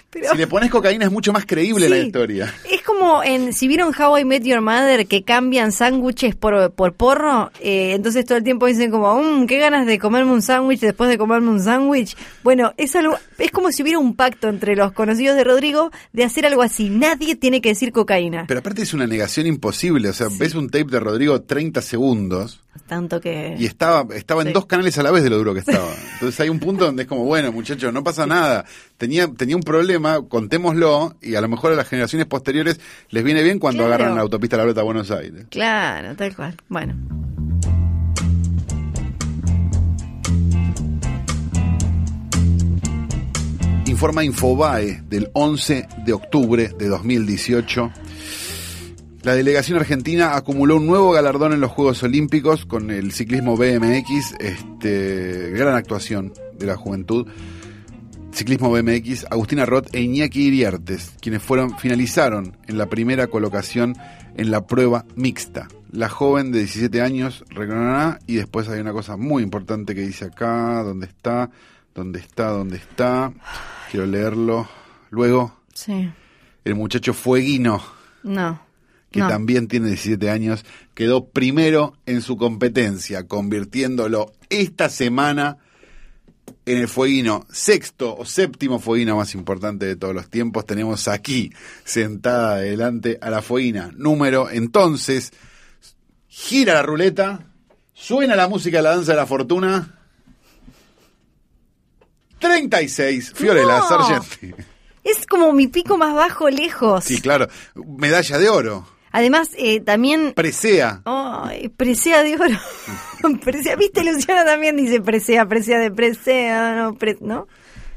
Pero- Si le pones cocaína es mucho más creíble la historia. Como en, si vieron How I Met Your Mother, que cambian sándwiches por, por porro, eh, entonces todo el tiempo dicen como, mmm, qué ganas de comerme un sándwich después de comerme un sándwich. Bueno, es algo, es como si hubiera un pacto entre los conocidos de Rodrigo de hacer algo así. Nadie tiene que decir cocaína. Pero aparte es una negación imposible. O sea, ves un tape de Rodrigo 30 segundos. Tanto que. Y estaba, estaba en Sí. dos canales a la vez de lo duro que estaba. Entonces hay un punto donde es como, bueno, muchachos, no pasa nada. Tenía, tenía un problema, contémoslo, y a lo mejor a las generaciones posteriores les viene bien cuando Claro. agarran la autopista La Ruta a Buenos Aires. Claro, tal cual. Bueno. Informa Infobae del 11 de octubre de 2018. La delegación argentina acumuló un nuevo galardón en los Juegos Olímpicos con el ciclismo BMX, este, gran actuación de la juventud. Ciclismo BMX, Agustina Roth e Iñaki Iriartes, quienes fueron, finalizaron en la primera colocación en la prueba mixta. La joven de 17 años recordará y después hay una cosa muy importante que dice acá, ¿dónde está? ¿Dónde está? ¿Dónde está? Quiero leerlo. Luego, Sí. el muchacho Fueguino, No. que no. también tiene 17 años, quedó primero en su competencia, convirtiéndolo esta semana en el fueguino sexto o séptimo fueguino más importante de todos los tiempos. Tenemos aquí sentada adelante a la fueguina número. Entonces, gira la ruleta, suena la música de la danza de la fortuna. 36, Fiorella No. Sargenti. Es como mi pico más bajo lejos. Sí, claro, medalla de oro, Además, eh, también. presea. Ay, presea de oro. presea, viste, Luciana también dice presea, presea de presea, no, pre- ¿no?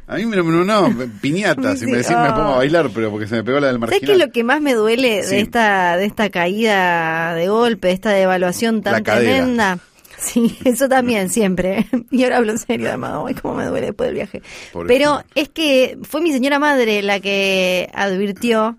A mí no, no, no, piñata, si Sí, me decís me ah. pongo a bailar, pero porque se me pegó la del ¿Sabes marginal. qué es lo que más me duele Sí. de esta de esta caída de golpe, de esta devaluación tan tremenda? Sí, eso también, siempre. Y ahora hablo en serio, además, ay, cómo me duele después del viaje. Pero es que fue mi señora madre la que advirtió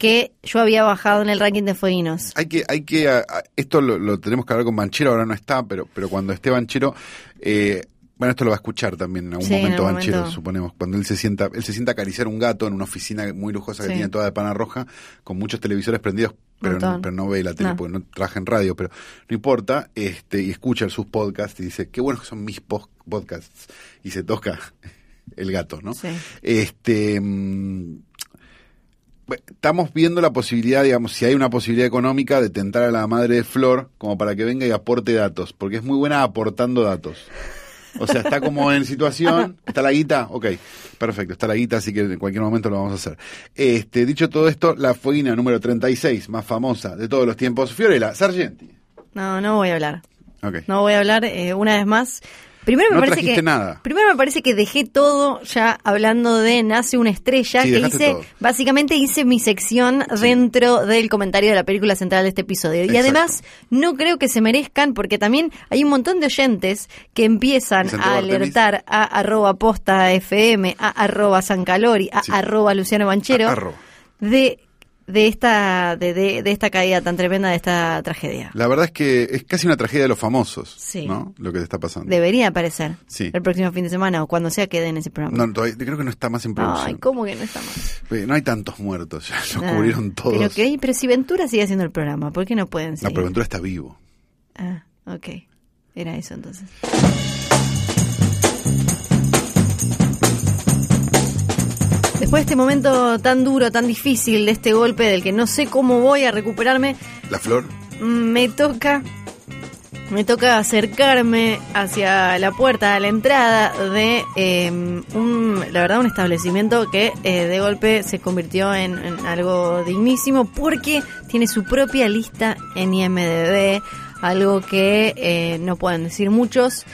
que yo había bajado en el ranking de fueguinos. Hay que, hay que, esto lo, lo tenemos que hablar con Banchero, ahora no está, pero, pero cuando esté Banchero, eh, bueno, esto lo va a escuchar también en algún Sí, en momento algún Banchero, momento. suponemos, cuando él se sienta, él se sienta a acariciar un gato en una oficina muy lujosa que Sí. tiene toda de pana roja, con muchos televisores prendidos, pero, no, pero no ve la tele No. porque no trabaja en radio, pero no importa, este, y escucha sus podcasts y dice, qué buenos que son mis podcasts, y se toca el gato, ¿no? Sí. Este, mm, estamos viendo la posibilidad, digamos, si hay una posibilidad económica de tentar a la madre de Flor como para que venga y aporte datos, porque es muy buena aportando datos. O sea, está como en situación, está la guita, ok, perfecto, está la guita, así que en cualquier momento lo vamos a hacer. Este, dicho todo esto, la fueguina número 36, más famosa de todos los tiempos, Fiorella Sargenti. No, no voy a hablar. No voy a hablar eh, una vez más. Primero me No parece que nada. primero me parece que dejé todo ya hablando de nace una estrella Sí, que hice todo. básicamente hice mi sección dentro del comentario de la película central de este episodio y además no creo que se merezcan porque también hay un montón de oyentes que empiezan a Artemis. alertar a arroba posta fm a arroba san calori a Sí. arroba luciano banchero de de esta de, de, de esta caída tan tremenda de esta tragedia La verdad es que es casi una tragedia de los famosos, Sí. ¿no? Lo que te está pasando. Debería aparecer Sí. el próximo fin de semana o cuando sea que den ese programa. No, todavía, creo que no está más en producción. Ay, ¿cómo que no está más? No hay tantos muertos, ya los Ah, cubrieron todos. Pero, que, pero si Ventura sigue haciendo el programa, ¿por qué no pueden No, seguir? pero Ventura está vivo. Ah, ok. Era eso entonces. Después de este momento tan duro, tan difícil, de este golpe del que no sé cómo voy a recuperarme, La flor. me toca me toca acercarme hacia la puerta a la entrada de eh, un la verdad un establecimiento que eh, de golpe se convirtió en, en algo dignísimo porque tiene su propia lista en IMDb algo que eh, no pueden decir muchos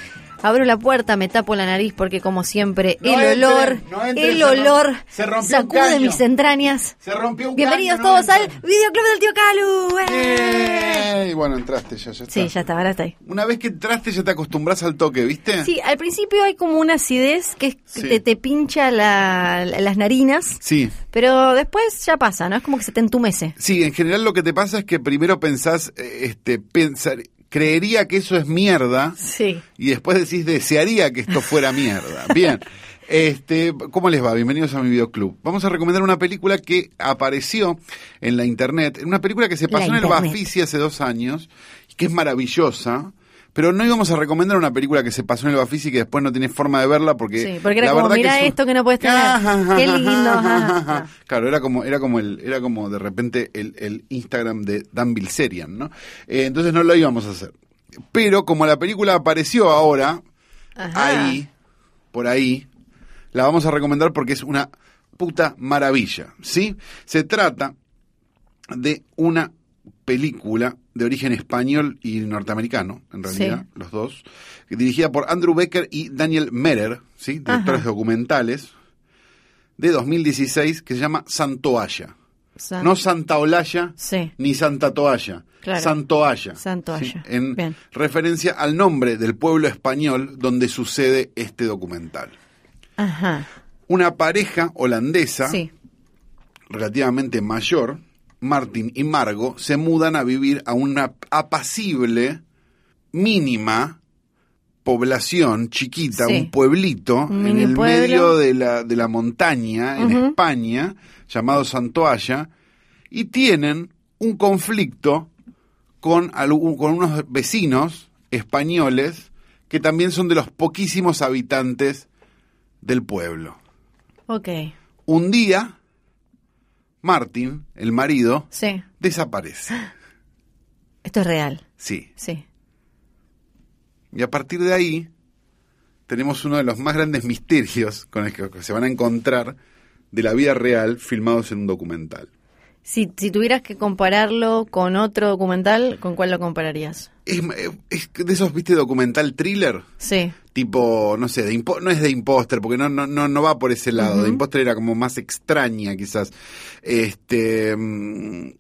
Abro la puerta, me tapo la nariz porque como siempre No el olor, no el se olor se rompió sacude mis entrañas. Se rompió un Bienvenidos caño, no todos al videoclub del tío Calu. ¡Eh! Y bueno, entraste ya, ya está. Sí, ya está, ahora está ahí. Una vez que entraste ya te acostumbras al toque, ¿viste? Sí, al principio hay como una acidez que es- Sí. te, te pincha la- la- las narinas, Sí. pero después ya pasa, ¿no? Es como que se te entumece. Sí, en general lo que te pasa es que primero pensás, eh, este, pensar, creería que eso es mierda Sí. y después decís desearía que esto fuera mierda. Bien. Este, ¿Cómo les va? Bienvenidos a mi videoclub. Vamos a recomendar una película que apareció en la internet, una película que se pasó en el. Bafisi hace dos años, que es maravillosa. Pero no íbamos a recomendar una película que se pasó en el Bafisi y que después no tenés forma de verla porque... Sí, porque era la como, verdad "Mirá es un- esto que no puedes tener. Qué lindo, ajá. Claro, era como, era como el, era como de repente el, el Instagram de Dan Bilzerian, ¿no? Eh, entonces no lo íbamos a hacer. Pero como la película apareció ahora, Ajá. ahí, por ahí, la vamos a recomendar porque es una puta maravilla, ¿sí? Se trata de una película de origen español y norteamericano, en realidad, Sí. los dos, dirigida por Andrew Becker y Daniel Merer, ¿sí? Directores Ajá. documentales, de 2016, que se llama Santoalla. San- No Santa Olalla, Sí. ni Santa Toalla. Claro. Santoalla. Santoalla. ¿sí? En Bien. referencia al nombre del pueblo español donde sucede este documental. Ajá. Una pareja holandesa Sí. relativamente mayor, Martin y Margo, se mudan a vivir a una apacible, mínima población chiquita, Sí. un pueblito Un en el pueblo. medio de la, de la montaña en. España, llamado Santoalla, y tienen un conflicto con, algún- con unos vecinos españoles que también son de los poquísimos habitantes del pueblo. Ok. Un día, Martin, el marido, Sí. desaparece. Esto es real. Sí. Sí. Y a partir de ahí, tenemos uno de los más grandes misterios con el que se van a encontrar de la vida real filmados en un documental. Si, si tuvieras que compararlo con otro documental, ¿con cuál lo compararías? Es, es de esos, viste, documental thriller, Sí. Tipo, no sé, de impo- no es de imposter, porque no, no, no, no va por ese lado. De imposter era como más extraña, quizás. Este. mm,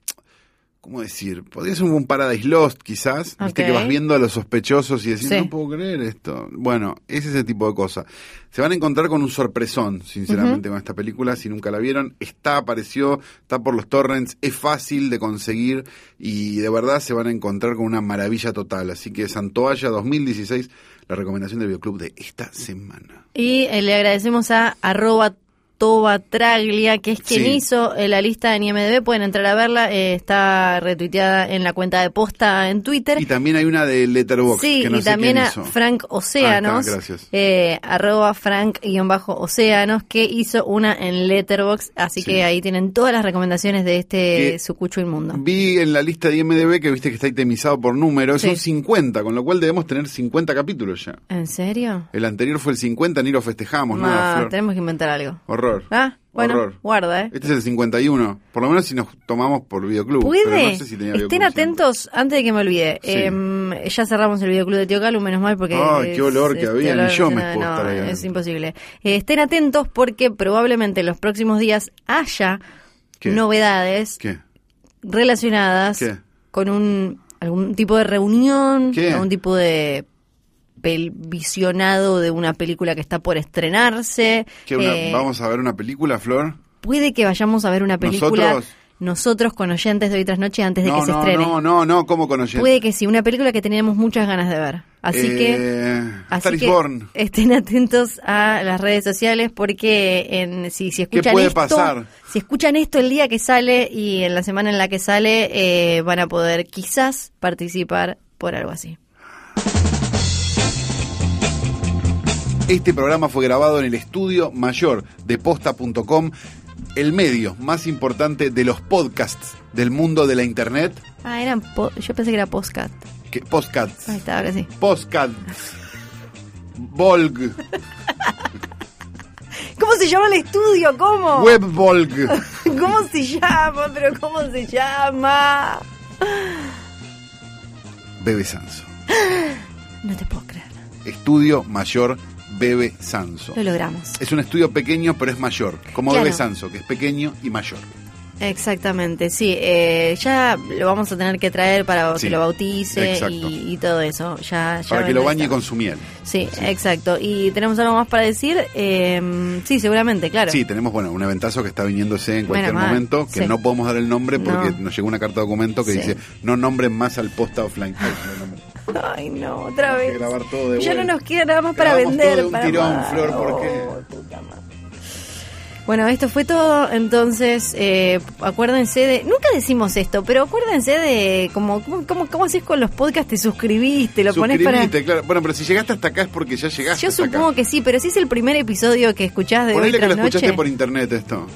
¿Cómo decir? Podría ser un Paradise Lost, quizás. Viste Ok. que vas viendo a los sospechosos y decís, Sí. no puedo creer esto. Bueno, es ese tipo de cosas. Se van a encontrar con un sorpresón, sinceramente, con esta película. Si nunca la vieron, está, apareció, está por los torrents, es fácil de conseguir y de verdad se van a encontrar con una maravilla total. Así que Santoalla 2016, la recomendación del Bioclub de esta semana. Y eh, le agradecemos a arroba Tobatraglia, que es quien Sí. hizo eh, la lista en IMDB. Pueden entrar a verla. eh, está retuiteada en la cuenta de posta en Twitter. Y también hay una de Letterboxd, Sí, que no y sé también a hizo. Frank Océanos, Ah, eh, arroba Frank-Océanos, que hizo una en Letterboxd, así Sí. que ahí tienen todas las recomendaciones de este Que- sucucho inmundo. Vi en la lista de IMDB que viste que está itemizado por números, Sí. son 50, con lo cual debemos tener 50 capítulos ya. ¿En serio? El anterior fue el 50, ni lo festejamos, nada, Ah, Flor. tenemos que inventar algo. Horror. Ah, bueno, Horror. guarda, ¿eh? Este es el 51, por lo menos si nos tomamos por videoclub. Puede. Pero no sé si tenía Estén videoclub atentos, antes de que me olvide. Sí. em, ya cerramos el videoclub de Tío Calu, menos mal, porque. Ay, qué olor que había, ni yo me no, puedo estar ahí Es imposible. Eh, estén atentos porque probablemente en los próximos días haya ¿Qué? novedades ¿Qué? relacionadas ¿Qué? con un algún tipo de reunión, ¿Qué? algún tipo de pel- visionado de una película que está por estrenarse. ¿Qué, una- Eh, ¿Vamos a ver una película, Flor? Puede que vayamos a ver una película ¿Nosotros? nosotros con oyentes de hoy tras noche antes de no, que se no, estrene. no, no, no, ¿cómo con oyentes? Puede que sí, una película que teníamos muchas ganas de ver. Así que, Eh, así Star is que Born. estén atentos a las redes sociales porque en, si, si escuchan puede esto, pasar? si escuchan esto el día que sale y en la semana en la que sale, eh, van a poder quizás participar por algo así. Este programa fue grabado en el estudio mayor de posta.com, el medio más importante de los podcasts del mundo de la internet. Ah, eran po- yo pensé que era postcat. Que, podcasts. Ahí está, ahora sí. Podcasts. Volg. ¿Cómo se llama el estudio? ¿Cómo? Webvolg. ¿Cómo se llama? Pero ¿cómo se llama? Bebe Sanso. No te puedo creer. Estudio mayor Bebe Sanso. Lo logramos. Es un estudio pequeño, pero es mayor. Como Claro. Bebe Sanso, que es pequeño y mayor. Exactamente, sí. eh, ya lo vamos a tener que traer para Sí, que lo bautice y, y todo eso. Ya, ya Para que lo bañe con su miel. Sí, exacto. ¿Y tenemos algo más para decir? Eh, sí, seguramente, claro. Sí, tenemos bueno un eventazo que está viniéndose en cualquier momento, que sí. no podemos dar el nombre porque No. nos llegó una carta de documento que dice no nombren más al posta offline. Ay, no, otra Hay que vez. grabar todo de ya no nos queda nada más para vender. todo de un para tirón, más. Flor, ¿por qué? Oh, Bueno, esto fue todo. Entonces, eh, acuérdense de. Nunca decimos esto, pero acuérdense de. Como, ¿Cómo, cómo, haces con los podcasts? Te suscribiste, lo pones para. Claro. Bueno, pero si llegaste hasta acá es porque ya llegaste. Yo hasta supongo acá. que sí, pero si es el primer episodio que escuchás de hoy Ponele que lo escuchaste por internet esto.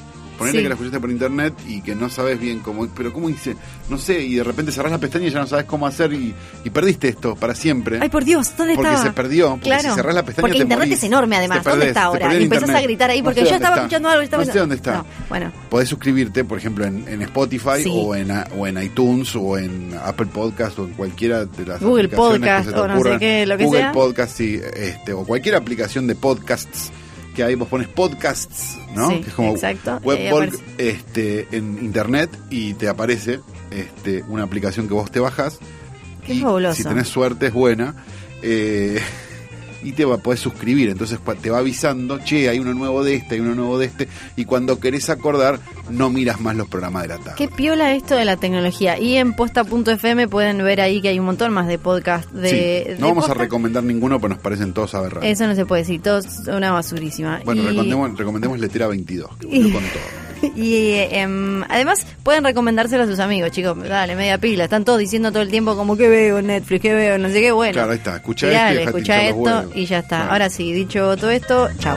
Ponele Sí. que lo escuchaste por internet y que no sabes bien cómo. Pero cómo dice. No sé, y de repente cerrás la pestaña y ya no sabes cómo hacer y, y perdiste esto para siempre. Ay, por Dios, ¿dónde porque estaba? se perdió. Porque Claro. si cerrás la pestaña Porque te internet morís. es enorme, además. Te ¿Dónde perdés, está ahora? perdés Y empezás a gritar ahí No porque sé yo estaba está. escuchando algo. Estaba No sé dónde está. No, bueno. Podés suscribirte, por ejemplo, en, en Spotify Sí. o, en, o en iTunes o en Apple Podcast o en cualquiera de las Google Podcast que se te o no sé qué, lo que Google sea. Podcast, sí, este, o cualquier aplicación de podcasts que ahí vos pones podcasts, ¿no? Sí, que es como exacto, este, en internet y te aparece este, una aplicación que vos te bajas. Qué y fabuloso. Si tenés suerte es buena. eh, y te va, podés suscribir, entonces te va avisando, che, hay uno nuevo de este, hay uno nuevo de este, y cuando querés acordar, no miras más los programas de la tarde. Qué piola esto de la tecnología. Y en posta.fm pueden ver ahí que hay un montón más de podcast. De, Sí, de no vamos a recomendar ninguno, pero nos parecen todos aberrantes. Eso no se puede decir, todo es una basurísima. Bueno, y, recomendemos, recomendemos Letera 22, que Y- con todo. Y em, además pueden recomendárselo a sus amigos, chicos. Dale, media pila. Están todos diciendo todo el tiempo como que veo en Netflix, que veo, no sé qué. Bueno, Claro, ahí está. Escucha y dejate escucha esto y ya está. Claro. Ahora sí, dicho todo esto, chao.